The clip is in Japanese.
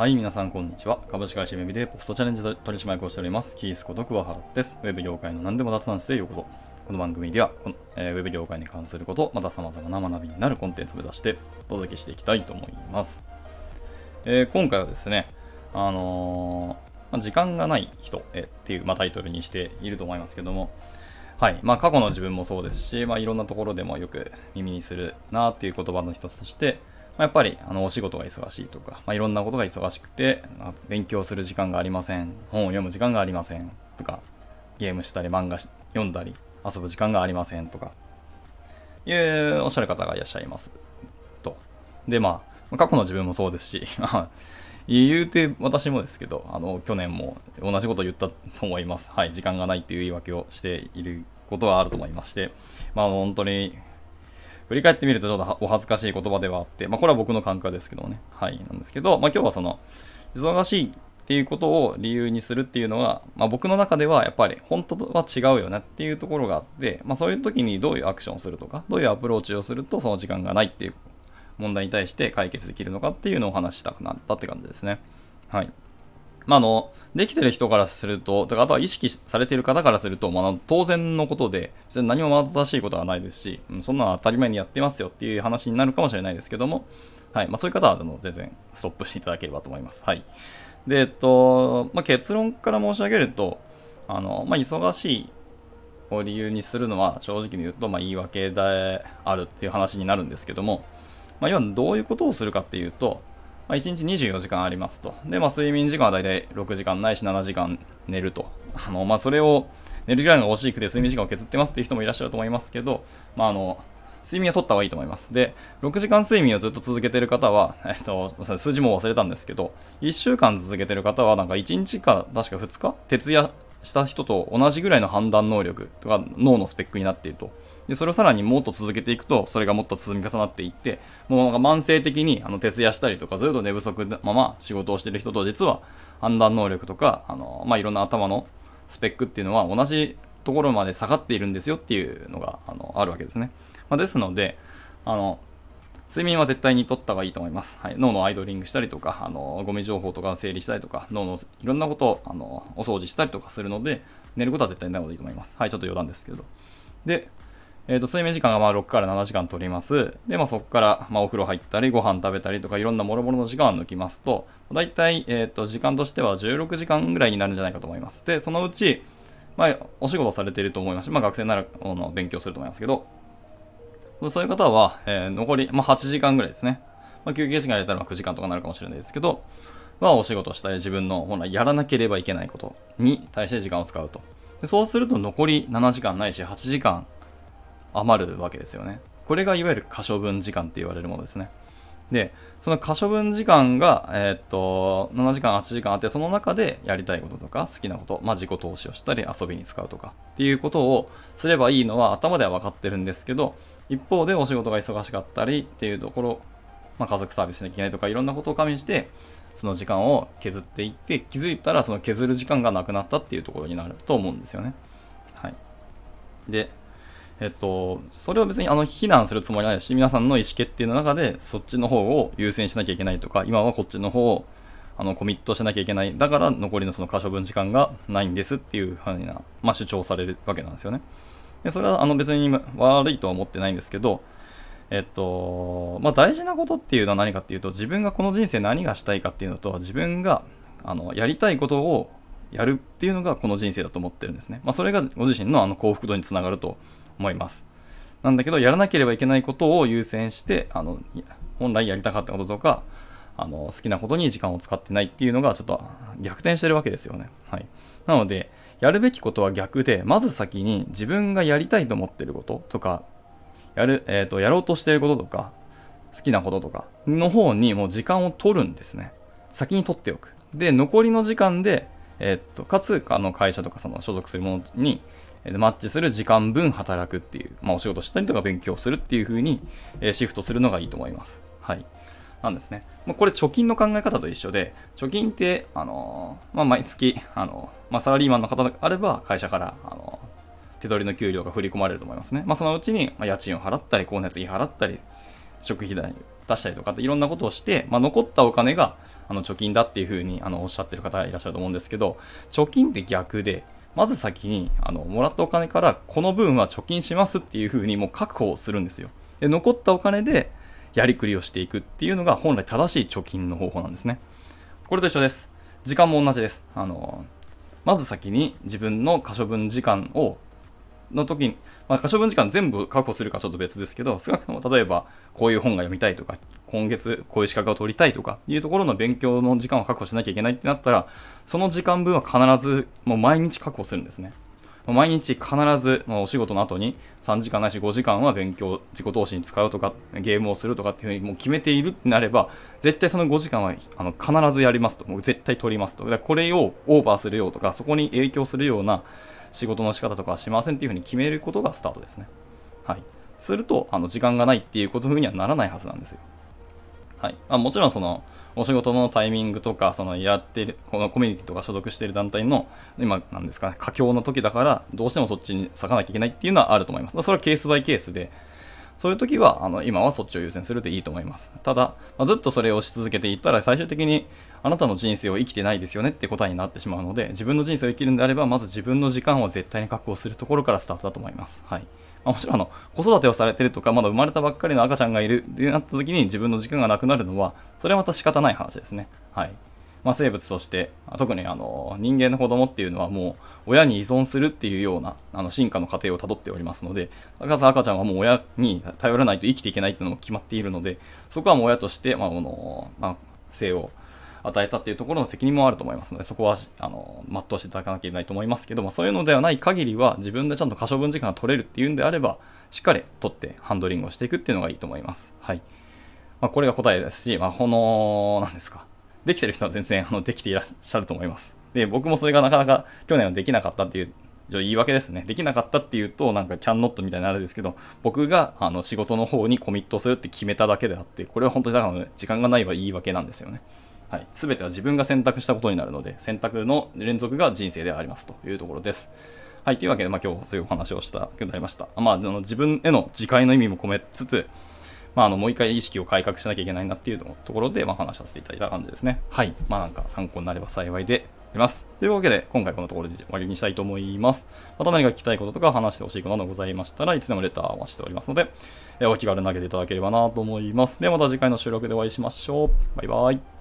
はい、皆さんこんにちは。株式会社メビでポストチャレンジ取締役をしております。キースこと桑原です。ウェブ業界の何でも雑談室へようこそ。この番組ではこの、えー、ウェブ業界に関すること、また様々な学びになるコンテンツを目指してお届けしていきたいと思います。えー、今回はですね、あのー、まあ、時間がない人、えっていう、まあ、タイトルにしていると思いますけども、はい。まあ、過去の自分もそうですし、まあ、いろんなところでもよく耳にするなっていう言葉の一つとして、まあ、やっぱりあのお仕事が忙しいとか、まあ、いろんなことが忙しくて、まあ、勉強する時間がありません、本を読む時間がありませんとか、ゲームしたり漫画読んだり遊ぶ時間がありませんとか、いうおっしゃる方がいらっしゃいます。と。で、まあ、過去の自分もそうですし、言うて私もですけど、あの、去年も同じことを言ったと思います。はい、時間がないっていう言い訳をしていることはあると思いまして、まあ本当に振り返ってみるとちょっとお恥ずかしい言葉ではあって、まあこれは僕の感覚ですけどね。はい、なんですけど、まあ今日はその、忙しいっていうことを理由にするっていうのは、まあ僕の中ではやっぱり本当は違うよねっていうところがあって、まあそういう時にどういうアクションをするとか、どういうアプローチをするとその時間がないっていう問題に対して解決できるのかっていうのをお話したくなったって感じですね。はい。まあ、の、できてる人からすると、とかあとは意識されている方からすると、まあ、当然のことで、別に何も正しいことはないですし、うん、そんなの当たり前にやってますよっていう話になるかもしれないですけども、はい。まあ、そういう方は、あの、全然ストップしていただければと思います。はい。で、えっと、まあ、結論から申し上げると、あの、まあ、忙しいを理由にするのは、正直に言うと、まあ、言い訳であるっていう話になるんですけども、まあ、要はどういうことをするかっていうと、まあ、1日24時間ありますと。で、まあ、睡眠時間はだいたい6時間ないし7時間寝ると。あの、まあ、それを、寝る時間が惜しくて睡眠時間を削ってますっていう人もいらっしゃると思いますけど、まあ、あの、睡眠は取った方がいいと思います。で、6時間睡眠をずっと続けてる方は、えっと、数字も忘れたんですけど、1週間続けてる方は、なんか1日か、確か2日徹夜した人と同じぐらいの判断能力とか脳のスペックになっていると。で、それをさらにもっと続けていくと、それがもっと積み重なっていって、もうなんか慢性的にあの徹夜したりとか、ずっと寝不足のまま仕事をしている人と、実は判断能力とか、あの、まあ、いろんな頭のスペックっていうのは同じところまで下がっているんですよっていうのが、あの、あるわけですね。まあ、ですので、あの、睡眠は絶対に取った方がいいと思います。はい、脳のアイドリングしたりとか、あの、ゴミ情報とか整理したりとか、脳のいろんなことを、あの、お掃除したりとかするので、寝ることは絶対にない方がいいと思います。はい、ちょっと余談ですけど。で、えっ、ー、と、睡眠時間がまあ6から7時間取ります。で、まあそこから、まあお風呂入ったり、ご飯食べたりとか、いろんな諸々の時間を抜きますと、だいたい、えっ、ー、と、時間としては16時間ぐらいになるんじゃないかと思います。で、そのうち、まあ、お仕事されていると思いますし、まあ学生なら、あの、勉強すると思いますけど、そういう方は、えー、残り、まあ8時間ぐらいですね。まあ休憩時間入れたら9時間とかなるかもしれないですけど、はお仕事したり自分の本来やらなければいけないことに対して時間を使うと。でそうすると残り7時間ないし8時間余るわけですよね。これがいわゆる可処分時間って言われるものですね。で、その可処分時間が、えー、っと、7時間、8時間あって、その中でやりたいこととか、好きなこと、まあ自己投資をしたり、遊びに使うとか、っていうことをすればいいのは頭では分かってるんですけど、一方でお仕事が忙しかったりっていうところ、まあ家族サービスしなきゃいけないとか、いろんなことを加味して、その時間を削っていって、気づいたらその削る時間がなくなったっていうところになると思うんですよね。はい。で、えっと、それを別にあの非難するつもりはないし、皆さんの意思決定の中でそっちの方を優先しなきゃいけないとか、今はこっちの方をあのコミットしなきゃいけない。だから残りのその可処分時間がないんですっていうふうな、まあ、主張されるわけなんですよね。でそれはあの別に悪いとは思ってないんですけど、えっと、まあ、大事なことっていうのは何かっていうと、自分がこの人生何がしたいかっていうのと、自分があのやりたいことをやるっていうのがこの人生だと思ってるんですね。まあ、それがご自身のあの幸福度につながると思います。なんだけど、やらなければいけないことを優先して、あの、本来やりたかったこととか、あの、好きなことに時間を使ってないっていうのがちょっと逆転してるわけですよね。はい。なので、やるべきことは逆で、まず先に自分がやりたいと思ってることとか、やる、えっ、ー、と、やろうとしてることとか、好きなこととかの方にもう時間を取るんですね。先に取っておく。で、残りの時間で、えっ、と、かつ、あの、会社とかその所属するものに、マッチする時間分働くっていう、まあ、お仕事したりとか勉強するっていう風に、えシフトするのがいいと思います。はい。なんですね。まあ、これ貯金の考え方と一緒で、貯金って、あのー、まあ、毎月、あのー、まあ、サラリーマンの方であれば、会社から、あのー、手取りの給料が振り込まれると思いますね。まあ、そのうちに、ま家賃を払ったり、光熱費払ったり、食費代出したりとかっていろんなことをして、まあ、残ったお金があの貯金だっていうふうにあのおっしゃってる方がいらっしゃると思うんですけど、貯金って逆で、まず先にあのもらったお金からこの分は貯金しますっていうふうにもう確保するんですよ。で残ったお金でやりくりをしていくっていうのが本来正しい貯金の方法なんですね。これと一緒です。時間も同じです。あのまず先に自分の可処分時間をの時に、まあ、可処分時間全部確保するかちょっと別ですけど、少なくとも例えばこういう本が読みたいとか、今月こういう資格を取りたいとかいうところの勉強の時間を確保しなきゃいけないってなったら、その時間分は必ずもう毎日確保するんですね。毎日必ず、まあ、お仕事の後に3時間ないし5時間は勉強、自己投資に使うとか、ゲームをするとかっていうふうにもう決めているってなれば、絶対その5時間はあの必ずやりますと。もう絶対取りますと。これをオーバーするよとか、そこに影響するような仕事の仕方とかはしませんっていうふうに決めることがスタートですね。はい。すると、あの時間がないっていうことにはならないはずなんですよ。はい。あもちろんその、お仕事のタイミングとか、そのやってる、このコミュニティとか所属している団体の、今、なんですかね、佳境の時だから、どうしてもそっちに咲かなきゃいけないっていうのはあると思います。それはケースバイケースで、そういう時は、あの、今はそっちを優先するでいいと思います。ただ、まあ、ずっとそれをし続けていったら、最終的に、あなたの人生を生きてないですよねって答えになってしまうので、自分の人生を生きるんであれば、まず自分の時間を絶対に確保するところからスタートだと思います。はい。まあ、もちろんあの子育てをされてるとか、まだ生まれたばっかりの赤ちゃんがいるってなった時に自分の時間がなくなるのは、それはまた仕方ない話ですね。はい。まあ、生物として、特にあの人間の子供っていうのはもう親に依存するっていうようなあの進化の過程をたどっておりますので、赤ちゃんはもう親に頼らないと生きていけないっていうのも決まっているので、そこはもう親として、まあ、この、まあ、生を与えたっていうところの責任もあると思いますので、そこは、あの、全うしていただかなきゃいけないと思いますけども、そういうのではない限りは、自分でちゃんと可処分時間が取れるっていうんであれば、しっかり取ってハンドリングをしていくっていうのがいいと思います。はい。まあ、これが答えですし、まあ、この、なんですか。できてる人は全然、あの、できていらっしゃると思います。で、僕もそれがなかなか去年はできなかったっていう言い訳ですね。できなかったっていうと、なんかキャンノットみたいなあれですけど、僕があの仕事の方にコミットするって決めただけであって、これは本当にだから、ね、時間がないは言い訳なんですよね。はい、全ては自分が選択したことになるので、選択の連続が人生でありますというところです。はい、というわけで、まあ、今日そういうお話をしたくなりました。まあ、あの自分への自戒の意味も込めつつ、まあ、あのもう一回意識を改革しなきゃいけないなっていうところで、まあ、話させていただいた感じですね。はい。まあ、なんか参考になれば幸いであります。というわけで、今回このところで終わりにしたいと思います。また何か聞きたいこととか話してほしいことなどございましたらいつでもレターをお待ちしておりますので、お気軽に投げていただければなと思います。ではまた次回の収録でお会いしましょう。バイバイ。